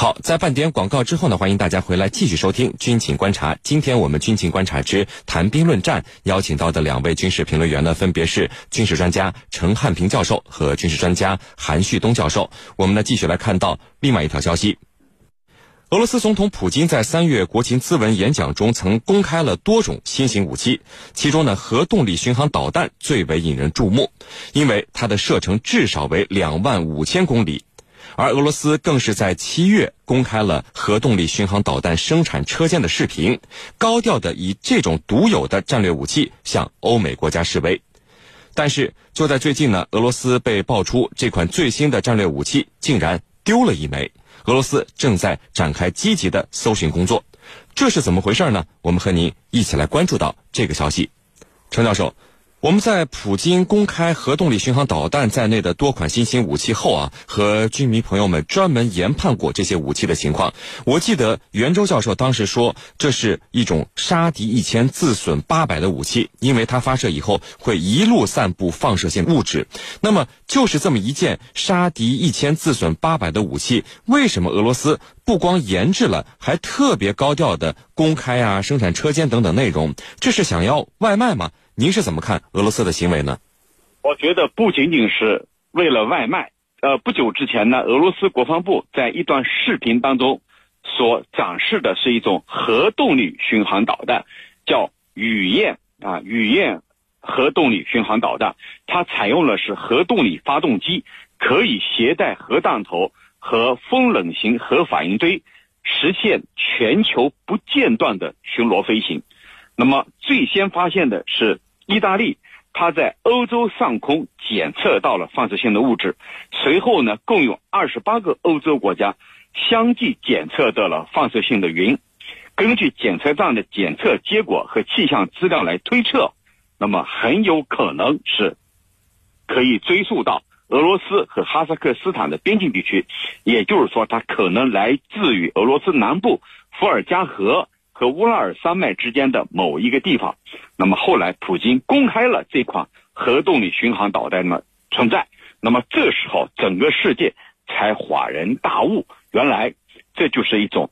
好，在半点广告之后呢，欢迎大家回来继续收听《军情观察》。今天我们《军情观察之谈兵论战》邀请到的两位军事评论员呢，分别是军事专家陈汉平教授和军事专家韩旭东教授。我们呢，继续来看到另外一条消息：俄罗斯总统普京在三月国情咨文演讲中曾公开了多种新型武器，其中呢，核动力巡航导弹最为引人注目，因为它的射程至少为两万五千公里。而俄罗斯更是在七月公开了核动力巡航导弹生产车间的视频，高调的以这种独有的战略武器向欧美国家示威。但是就在最近呢，俄罗斯被爆出这款最新的战略武器竟然丢了一枚，俄罗斯正在展开积极的搜寻工作，这是怎么回事呢？我们和您一起来关注到这个消息，程教授。我们在普京公开核动力巡航导弹在内的多款新型武器后啊，和军迷朋友们专门研判过这些武器的情况。我记得袁周教授当时说，这是一种杀敌一千自损八百的武器，因为它发射以后会一路散布放射性物质。那么，就是这么一件杀敌一千自损八百的武器，为什么俄罗斯不光研制了，还特别高调的公开啊生产车间等等内容？这是想要外卖吗？您是怎么看俄罗斯的行为呢？我觉得不仅仅是为了外卖。呃，不久之前呢，俄罗斯国防部在一段视频当中所展示的是一种核动力巡航导弹，叫雨燕啊，雨燕核动力巡航导弹。它采用了是核动力发动机，可以携带核弹头和风冷型核反应堆，实现全球不间断的巡逻飞行。那么最先发现的是。意大利，它在欧洲上空检测到了放射性的物质，随后呢，共有二十八个欧洲国家相继检测到了放射性的云。根据检测站的检测结果和气象资料来推测，那么很有可能是可以追溯到俄罗斯和哈萨克斯坦的边境地区，也就是说，它可能来自于俄罗斯南部伏尔加河。和乌拉尔山脉之间的某一个地方，那么后来普京公开了这款核动力巡航导弹的存在，那么这时候整个世界才恍然大悟，原来这就是一种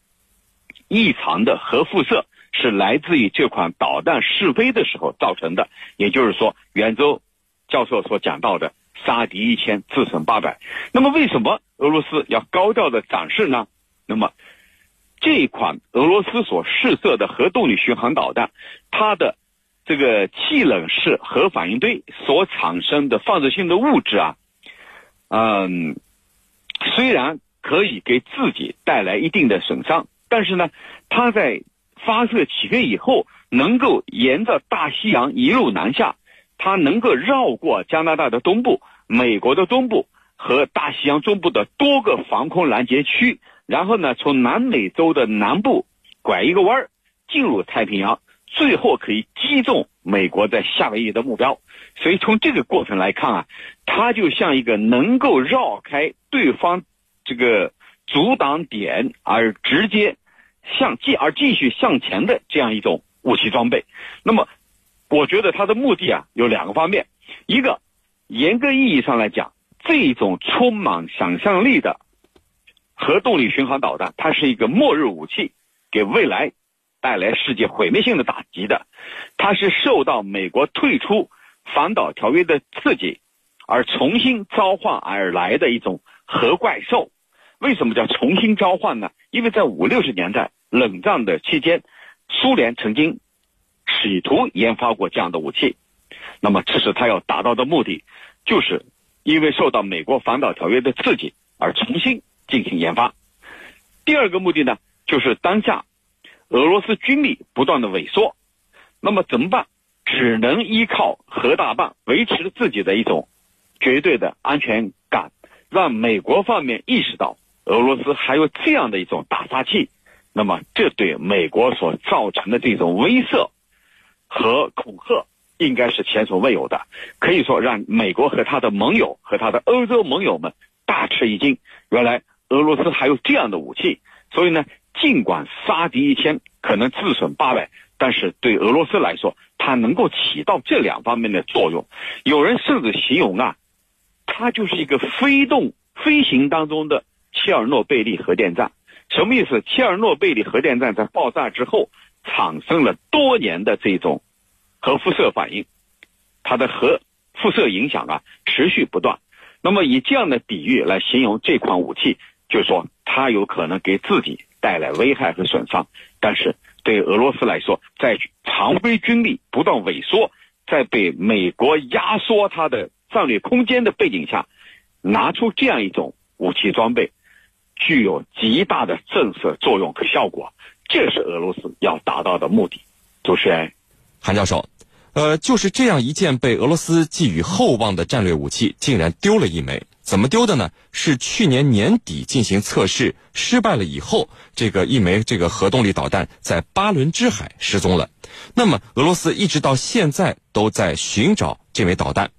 异常的核辐射是来自于这款导弹试飞的时候造成的，也就是说，袁周教授所讲到的杀敌一千自损八百。那么为什么俄罗斯要高调的展示呢？那么。这款俄罗斯所试射的核动力巡航导弹，它的这个气冷式核反应堆所产生的放射性的物质啊，嗯，虽然可以给自己带来一定的损伤，但是呢，它在发射起飞以后，能够沿着大西洋一路南下，它能够绕过加拿大的东部、美国的东部和大西洋中部的多个防空拦截区。然后呢，从南美洲的南部拐一个弯儿进入太平洋，最后可以击中美国在夏威夷的目标。所以从这个过程来看啊，它就像一个能够绕开对方这个阻挡点而直接向继而继续向前的这样一种武器装备。那么，我觉得它的目的啊有两个方面：一个严格意义上来讲，这种充满想象力的。核动力巡航导弹，它是一个末日武器，给未来带来世界毁灭性的打击的。它是受到美国退出反导条约的刺激，而重新召唤而来的一种核怪兽。为什么叫重新召唤呢？因为在五六十年代冷战的期间，苏联曾经企图研发过这样的武器。那么，这是他要达到的目的，就是因为受到美国反导条约的刺激而重新。进行研发。第二个目的呢，就是当下俄罗斯军力不断的萎缩，那么怎么办？只能依靠核大棒维持自己的一种绝对的安全感，让美国方面意识到俄罗斯还有这样的一种大杀器。那么，这对美国所造成的这种威慑和恐吓，应该是前所未有的，可以说让美国和他的盟友和他的欧洲盟友们大吃一惊。原来。俄罗斯还有这样的武器，所以呢，尽管杀敌一千可能自损八百，但是对俄罗斯来说，它能够起到这两方面的作用。有人甚至形容啊，它就是一个飞动飞行当中的切尔诺贝利核电站。什么意思？切尔诺贝利核电站在爆炸之后产生了多年的这种核辐射反应，它的核辐射影响啊持续不断。那么以这样的比喻来形容这款武器，就是说它有可能给自己带来危害和损伤，但是对俄罗斯来说，在常规军力不断萎缩，在被美国压缩它的战略空间的背景下，拿出这样一种武器装备，具有极大的震慑作用和效果，这是俄罗斯要达到的目的。主持人，韩教授。呃，就是这样一件被俄罗斯寄予厚望的战略武器，竟然丢了一枚。怎么丢的呢？是去年年底进行测试失败了以后，这个一枚这个核动力导弹在巴伦支海失踪了。那么俄罗斯一直到现在都在寻找这枚导弹。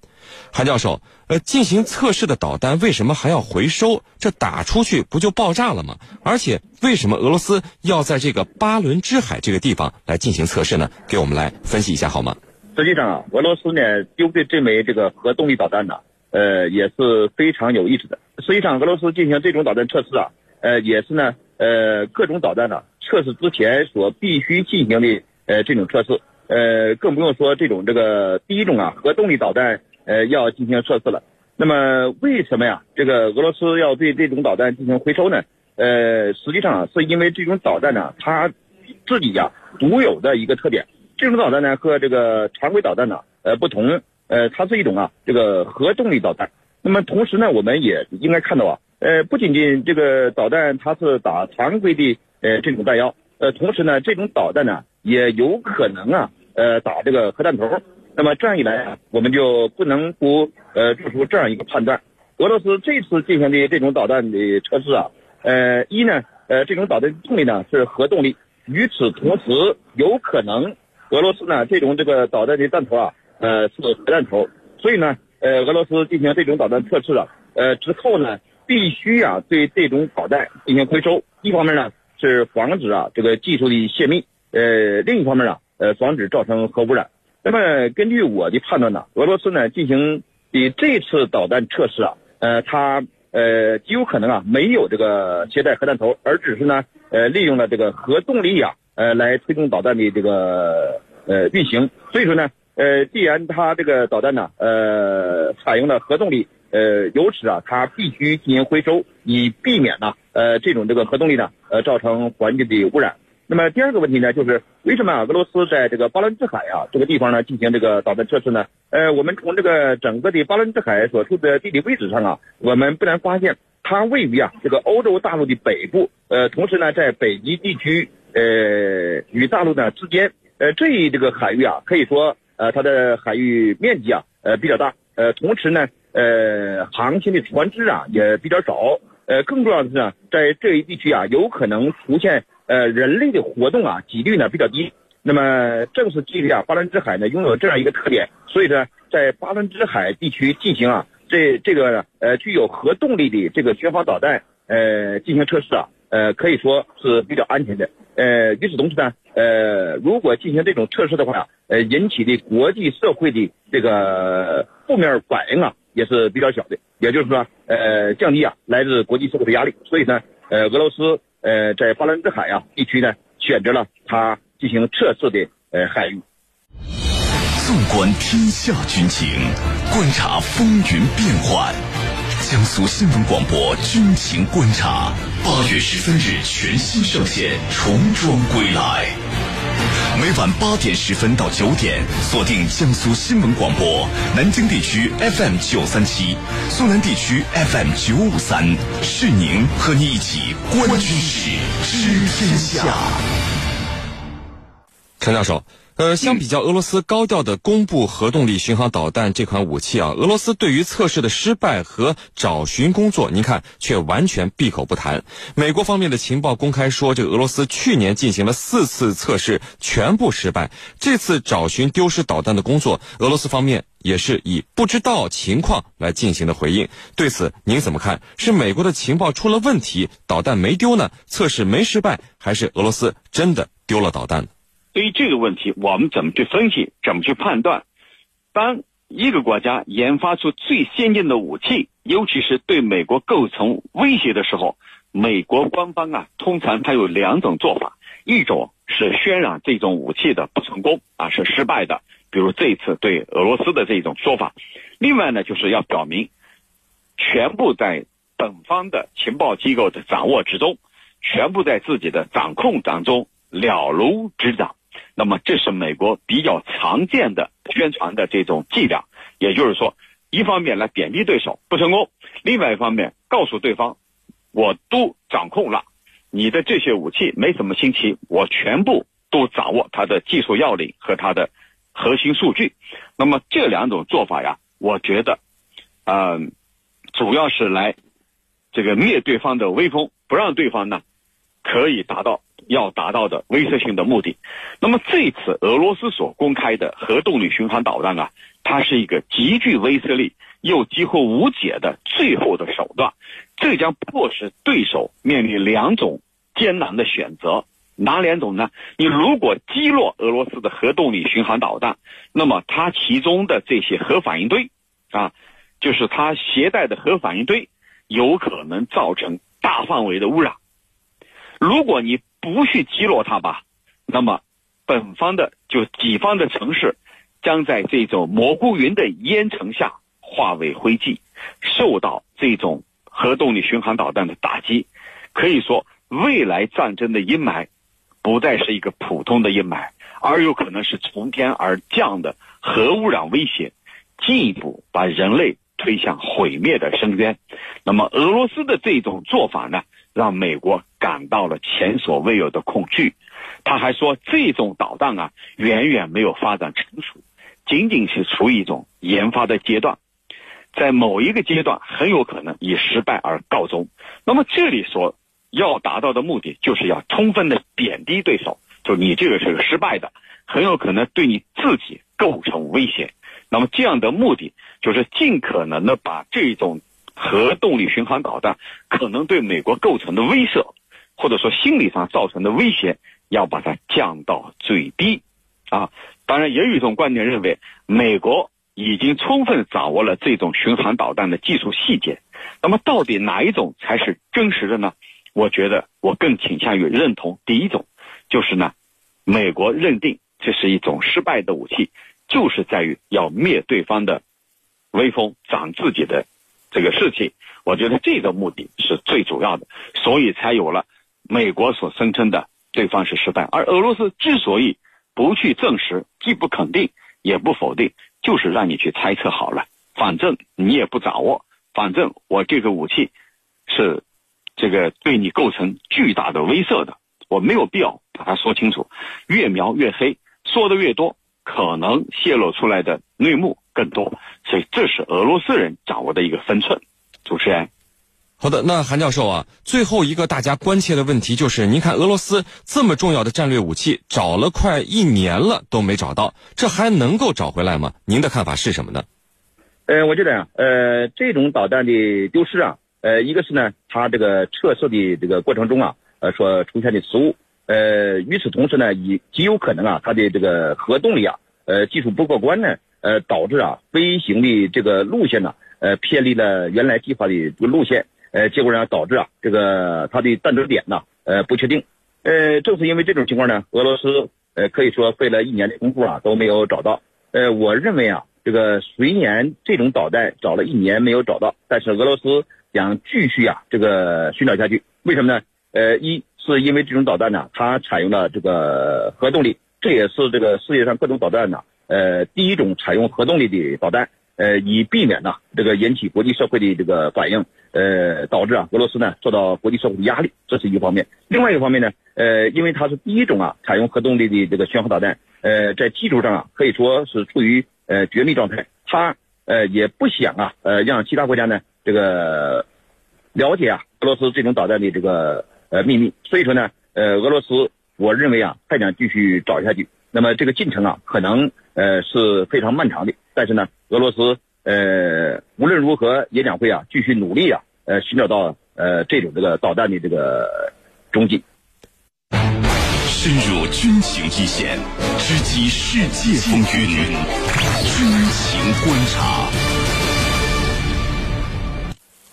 韩教授，呃，进行测试的导弹为什么还要回收？这打出去不就爆炸了吗？而且为什么俄罗斯要在这个巴伦支海这个地方来进行测试呢？给我们来分析一下好吗？实际上啊，俄罗斯呢丢的这枚这个核动力导弹呢，呃也是非常有意思的。实际上，俄罗斯进行这种导弹测试啊，呃也是呢，呃各种导弹呢测试之前所必须进行的呃这种测试，呃更不用说这种这个第一种啊核动力导弹呃要进行测试了。那么为什么呀？这个俄罗斯要对这种导弹进行回收呢？呃，实际上啊是因为这种导弹呢，它自己呀独有的一个特点。这种导弹呢和这个常规导弹呢呃不同，呃它是一种啊这个核动力导弹。那么同时呢，我们也应该看到啊，呃不仅仅这个导弹它是打常规的呃这种弹药，呃同时呢这种导弹呢也有可能啊呃打这个核弹头。那么这样一来啊，我们就不能不呃做出这样一个判断：俄罗斯这次进行的这种导弹的测试啊，呃一呢呃这种导弹动力呢是核动力，与此同时有可能。俄罗斯呢，这种这个导弹的弹头啊，呃，是核弹头，所以呢，呃，俄罗斯进行这种导弹测试啊，呃，之后呢，必须啊对这种导弹进行回收。一方面呢，是防止啊这个技术的泄密，呃，另一方面啊，呃，防止造成核污染。那么根据我的判断呢，俄罗斯呢进行的这次导弹测试啊，呃，它呃极有可能啊没有这个携带核弹头，而只是呢，呃，利用了这个核动力啊。呃，来推动导弹的这个呃运行，所以说呢，呃，既然它这个导弹呢，呃，采用了核动力，呃，由此啊，它必须进行回收，以避免呢，呃，这种这个核动力呢，呃，造成环境的污染。那么第二个问题呢，就是为什么俄罗斯在这个巴伦支海啊这个地方呢进行这个导弹测试呢？呃，我们从这个整个的巴伦支海所处的地理位置上啊，我们不难发现，它位于啊这个欧洲大陆的北部，呃，同时呢，在北极地区。呃，与大陆呢之间，呃，这一这个海域啊，可以说，呃，它的海域面积啊，呃，比较大，呃，同时呢，呃，航行的船只啊也比较少，呃，更重要的是呢，在这一地区啊，有可能出现呃人类的活动啊，几率呢比较低。那么，正是基于啊，巴伦支海呢拥有这样一个特点，所以呢，在巴伦支海地区进行啊，这这个呃具有核动力的这个巡航导弹，呃，进行测试啊。呃，可以说是比较安全的。呃，与此同时呢，呃，如果进行这种测试的话，呃，引起的国际社会的这个负面反应啊，也是比较小的。也就是说，呃，降低啊来自国际社会的压力。所以呢，呃，俄罗斯呃在巴伦支海啊地区呢，选择了它进行测试的呃海域。纵观天下军情，观察风云变幻。江苏新闻广播军情观察，八月十三日全新上线，重装归来。每晚八点十分到九点，锁定江苏新闻广播，南京地区 FM 九三七，苏南地区 FM 九五三，是宁和你一起观军事，知天下。陈教授。呃，相比较俄罗斯高调的公布核动力巡航导弹这款武器啊，俄罗斯对于测试的失败和找寻工作，您看却完全闭口不谈。美国方面的情报公开说，这个俄罗斯去年进行了四次测试，全部失败。这次找寻丢失导弹的工作，俄罗斯方面也是以不知道情况来进行的回应。对此您怎么看？是美国的情报出了问题，导弹没丢呢？测试没失败，还是俄罗斯真的丢了导弹？对于这个问题，我们怎么去分析，怎么去判断？当一个国家研发出最先进的武器，尤其是对美国构成威胁的时候，美国官方啊，通常它有两种做法，一种是渲染这种武器的不成功啊，是失败的，比如这一次对俄罗斯的这种说法；另外呢，就是要表明全部在本方的情报机构的掌握之中，全部在自己的掌控当中了如指掌。那么，这是美国比较常见的宣传的这种伎俩，也就是说，一方面来贬低对手不成功，另外一方面告诉对方，我都掌控了你的这些武器，没什么新奇，我全部都掌握它的技术要领和它的核心数据。那么这两种做法呀，我觉得，嗯，主要是来这个灭对方的威风，不让对方呢可以达到。要达到的威慑性的目的，那么这次俄罗斯所公开的核动力巡航导弹啊，它是一个极具威慑力又几乎无解的最后的手段，这将迫使对手面临两种艰难的选择，哪两种呢？你如果击落俄罗斯的核动力巡航导弹，那么它其中的这些核反应堆啊，就是它携带的核反应堆，有可能造成大范围的污染。如果你不去击落它吧，那么本方的就己方的城市将在这种蘑菇云的烟尘下化为灰烬，受到这种核动力巡航导弹的打击。可以说，未来战争的阴霾不再是一个普通的阴霾，而有可能是从天而降的核污染威胁，进一步把人类推向毁灭的深渊。那么，俄罗斯的这种做法呢？让美国感到了前所未有的恐惧。他还说，这种导弹啊，远远没有发展成熟，仅仅是处于一种研发的阶段，在某一个阶段很有可能以失败而告终。那么，这里所要达到的目的，就是要充分的贬低对手，就你这个是个失败的，很有可能对你自己构成威胁。那么，这样的目的就是尽可能的把这种。核动力巡航导弹可能对美国构成的威慑，或者说心理上造成的威胁，要把它降到最低。啊，当然也有一种观点认为，美国已经充分掌握了这种巡航导弹的技术细节。那么，到底哪一种才是真实的呢？我觉得我更倾向于认同第一种，就是呢，美国认定这是一种失败的武器，就是在于要灭对方的威风，长自己的。这个士气，我觉得这个目的是最主要的，所以才有了美国所声称的对方是失败，而俄罗斯之所以不去证实，既不肯定也不否定，就是让你去猜测好了，反正你也不掌握，反正我这个武器是这个对你构成巨大的威慑的，我没有必要把它说清楚，越描越黑，说的越多，可能泄露出来的内幕。更多，所以这是俄罗斯人掌握的一个分寸。主持人，好的，那韩教授啊，最后一个大家关切的问题就是，您看俄罗斯这么重要的战略武器，找了快一年了都没找到，这还能够找回来吗？您的看法是什么呢？呃，我觉得啊，呃，这种导弹的丢失啊，呃，一个是呢，它这个测试的这个过程中啊，呃，所出现的失误，呃，与此同时呢，也极有可能啊，它的这个核动力啊，呃，技术不过关呢。呃，导致啊飞行的这个路线呢，呃偏离了原来计划的路线，呃结果呢导致啊这个它的弹着点呢，呃不确定，呃正是因为这种情况呢，俄罗斯呃可以说费了一年的功夫啊都没有找到，呃我认为啊这个虽然这种导弹找了一年没有找到，但是俄罗斯想继续啊这个寻找下去，为什么呢？呃一是因为这种导弹呢它采用了这个核动力，这也是这个世界上各种导弹呢。呃，第一种采用核动力的导弹，呃，以避免呢这个引起国际社会的这个反应，呃，导致啊俄罗斯呢受到国际社会的压力，这是一个方面。另外一个方面呢，呃，因为它是第一种啊采用核动力的这个巡航导弹，呃，在技术上啊可以说是处于呃绝密状态，它呃也不想啊呃让其他国家呢这个了解啊俄罗斯这种导弹的这个呃秘密，所以说呢，呃，俄罗斯我认为啊还想继续找下去。那么这个进程啊，可能呃是非常漫长的。但是呢，俄罗斯呃无论如何也将会啊继续努力啊，呃寻找到呃这种这个导弹的这个踪迹。深入军情一线，直击世界风云，军情观察。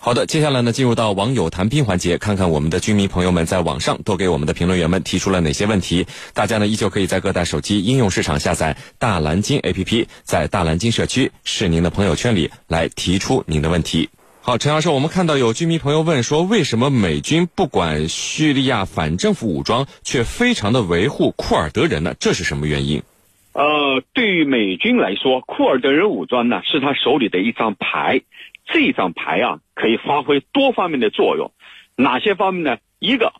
好的，接下来呢，进入到网友谈兵环节，看看我们的军迷朋友们在网上都给我们的评论员们提出了哪些问题。大家呢，依旧可以在各大手机应用市场下载大蓝鲸 APP，在大蓝鲸社区是您的朋友圈里来提出您的问题。好，陈教授，我们看到有军迷朋友问说，为什么美军不管叙利亚反政府武装，却非常的维护库尔德人呢？这是什么原因？呃，对于美军来说，库尔德人武装呢是他手里的一张牌，这张牌啊可以发挥多方面的作用。哪些方面呢？一个，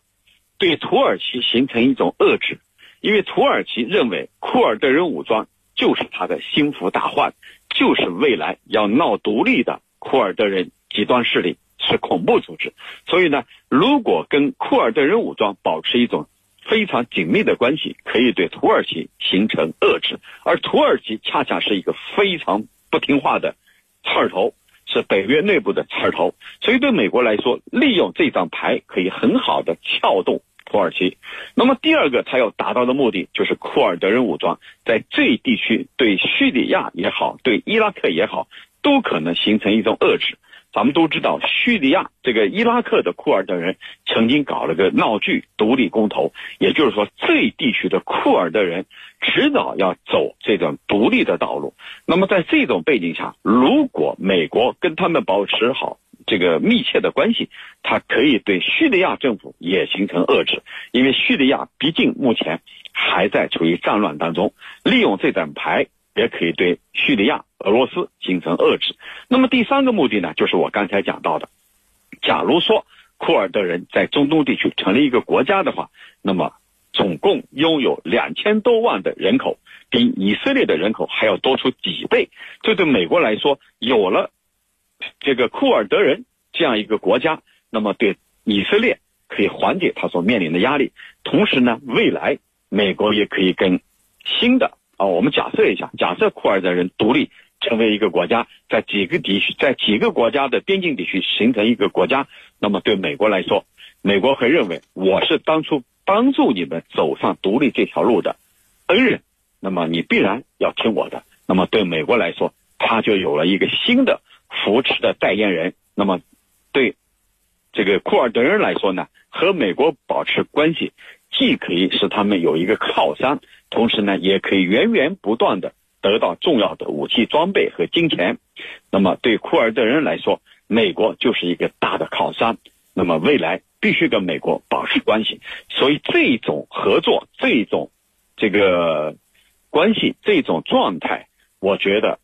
对土耳其形成一种遏制，因为土耳其认为库尔德人武装就是他的心腹大患，就是未来要闹独立的库尔德人极端势力，是恐怖组织。所以呢，如果跟库尔德人武装保持一种非常紧密的关系可以对土耳其形成遏制，而土耳其恰恰是一个非常不听话的刺头，是北约内部的刺头，所以对美国来说，利用这张牌可以很好的撬动土耳其。那么第二个，他要达到的目的就是库尔德人武装在这一地区对叙利亚也好，对伊拉克也好，都可能形成一种遏制。咱们都知道，叙利亚这个伊拉克的库尔德人曾经搞了个闹剧独立公投，也就是说，这地区的库尔德人迟早要走这种独立的道路。那么，在这种背景下，如果美国跟他们保持好这个密切的关系，它可以对叙利亚政府也形成遏制，因为叙利亚毕竟目前还在处于战乱当中，利用这张牌。也可以对叙利亚、俄罗斯形成遏制。那么第三个目的呢，就是我刚才讲到的，假如说库尔德人在中东地区成立一个国家的话，那么总共拥有两千多万的人口，比以色列的人口还要多出几倍。这对美国来说，有了这个库尔德人这样一个国家，那么对以色列可以缓解他所面临的压力，同时呢，未来美国也可以跟新的。啊，我们假设一下，假设库尔德人独立成为一个国家，在几个地区，在几个国家的边境地区形成一个国家，那么对美国来说，美国会认为我是当初帮助你们走上独立这条路的恩人，那么你必然要听我的。那么对美国来说，他就有了一个新的扶持的代言人。那么对这个库尔德人来说呢，和美国保持关系，既可以使他们有一个靠山。同时呢，也可以源源不断的得到重要的武器装备和金钱。那么对库尔德人来说，美国就是一个大的靠山。那么未来必须跟美国保持关系。所以这种合作、这种这个关系、这种状态，我觉得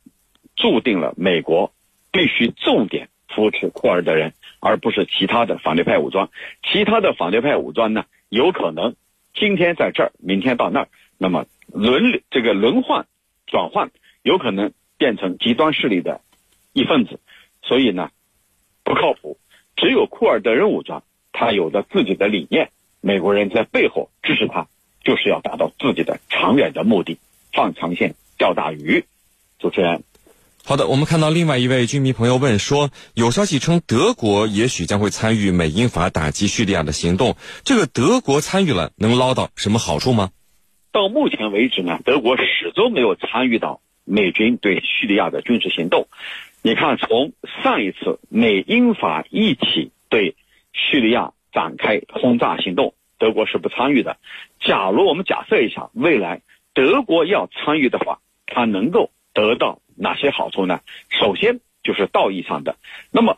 注定了美国必须重点扶持库尔德人，而不是其他的反对派武装。其他的反对派武装呢，有可能今天在这儿，明天到那儿。那么轮这个轮换转换有可能变成极端势力的一份子，所以呢不靠谱。只有库尔德人武装，他有着自己的理念，美国人在背后支持他，就是要达到自己的长远的目的，放长线钓大鱼。主持人，好的，我们看到另外一位军迷朋友问说，有消息称德国也许将会参与美英法打击叙利亚的行动，这个德国参与了能捞到什么好处吗？到目前为止呢，德国始终没有参与到美军对叙利亚的军事行动。你看，从上一次美英法一起对叙利亚展开轰炸行动，德国是不参与的。假如我们假设一下，未来德国要参与的话，它能够得到哪些好处呢？首先就是道义上的。那么，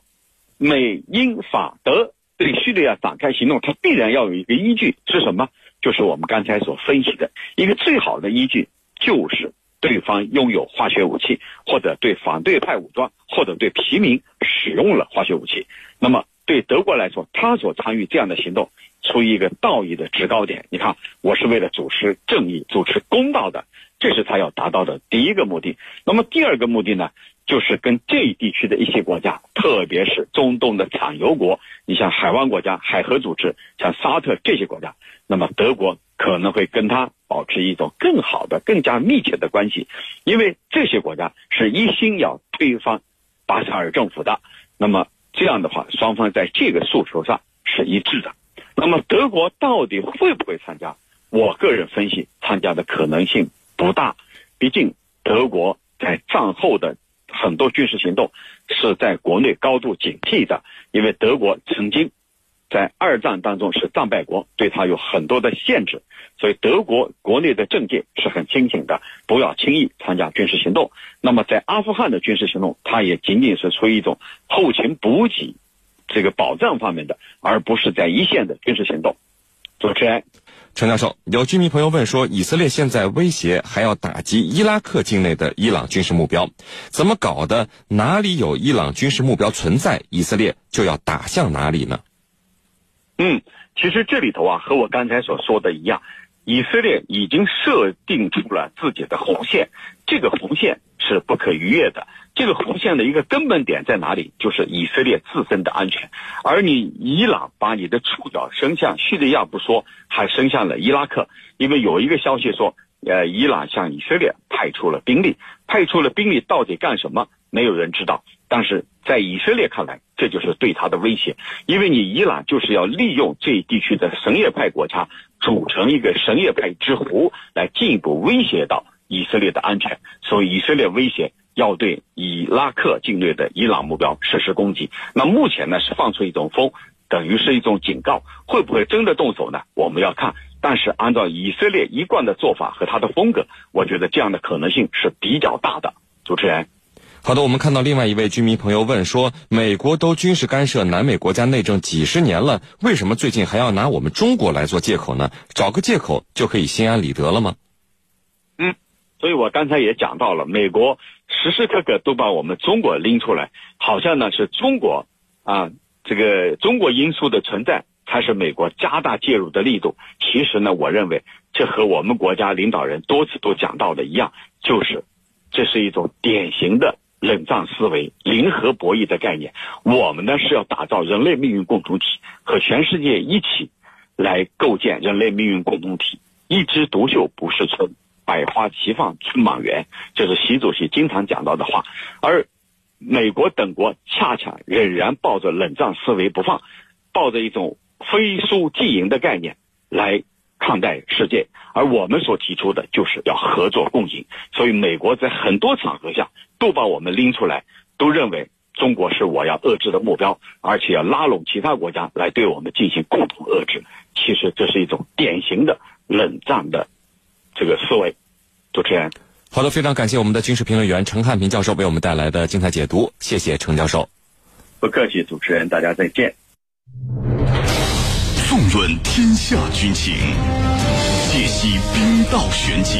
美英法德对叙利亚展开行动，它必然要有一个依据，是什么？就是我们刚才所分析的一个最好的依据，就是对方拥有化学武器，或者对反对派武装，或者对平民使用了化学武器。那么对德国来说，他所参与这样的行动，出于一个道义的制高点。你看，我是为了主持正义、主持公道的，这是他要达到的第一个目的。那么第二个目的呢，就是跟这一地区的一些国家，特别是中东的产油国，你像海湾国家、海合组织，像沙特这些国家。那么德国可能会跟他保持一种更好的、更加密切的关系，因为这些国家是一心要推翻巴沙尔政府的。那么这样的话，双方在这个诉求上是一致的。那么德国到底会不会参加？我个人分析，参加的可能性不大。毕竟德国在战后的很多军事行动是在国内高度警惕的，因为德国曾经在二战当中是战败国，对他有很多的限制，所以德国国内的政界是很清醒的，不要轻易参加军事行动。那么在阿富汗的军事行动，它也仅仅是出于一种后勤补给这个保障方面的，而不是在一线的军事行动。主持人。陈教授，有居民朋友问说，以色列现在威胁还要打击伊拉克境内的伊朗军事目标，怎么搞的？哪里有伊朗军事目标存在，以色列就要打向哪里呢？嗯，其实这里头啊，和我刚才所说的一样，以色列已经设定出了自己的红线，这个红线是不可逾越的。这个红线的一个根本点在哪里？就是以色列自身的安全。而你伊朗把你的触角伸向叙利亚不说，还伸向了伊拉克。因为有一个消息说，呃，伊朗向以色列派出了兵力，派出了兵力到底干什么？没有人知道。但是在以色列看来，这就是对他的威胁。因为你伊朗就是要利用这一地区的什叶派国家组成一个什叶派之湖，来进一步威胁到以色列的安全。所以以色列威胁。要对伊拉克境内的伊朗目标实施攻击，那目前呢是放出一种风，等于是一种警告，会不会真的动手呢？我们要看。但是按照以色列一贯的做法和他的风格，我觉得这样的可能性是比较大的。主持人，好的，我们看到另外一位居民朋友问说，美国都军事干涉南美国家内政几十年了，为什么最近还要拿我们中国来做借口呢？找个借口就可以心安理得了吗？嗯，所以我刚才也讲到了，美国。时时刻刻都把我们中国拎出来，好像呢是中国啊，这个中国因素的存在才是美国加大介入的力度。其实呢，我认为这和我们国家领导人多次都讲到的一样，就是这是一种典型的冷战思维、零和博弈的概念。我们呢是要打造人类命运共同体，和全世界一起来构建人类命运共同体。一枝独秀不是春。百花齐放，春满园，这是习主席经常讲到的话。而美国等国恰恰仍然抱着冷战思维不放，抱着一种非输即赢的概念来看待世界。而我们所提出的就是要合作共赢。所以，美国在很多场合下都把我们拎出来，都认为中国是我要遏制的目标，而且要拉拢其他国家来对我们进行共同遏制。其实，这是一种典型的冷战的。这个思维，主持人，好的，非常感谢我们的军事评论员陈汉平教授为我们带来的精彩解读，谢谢陈教授。不客气，主持人，大家再见。纵论天下军情，解析兵道玄机，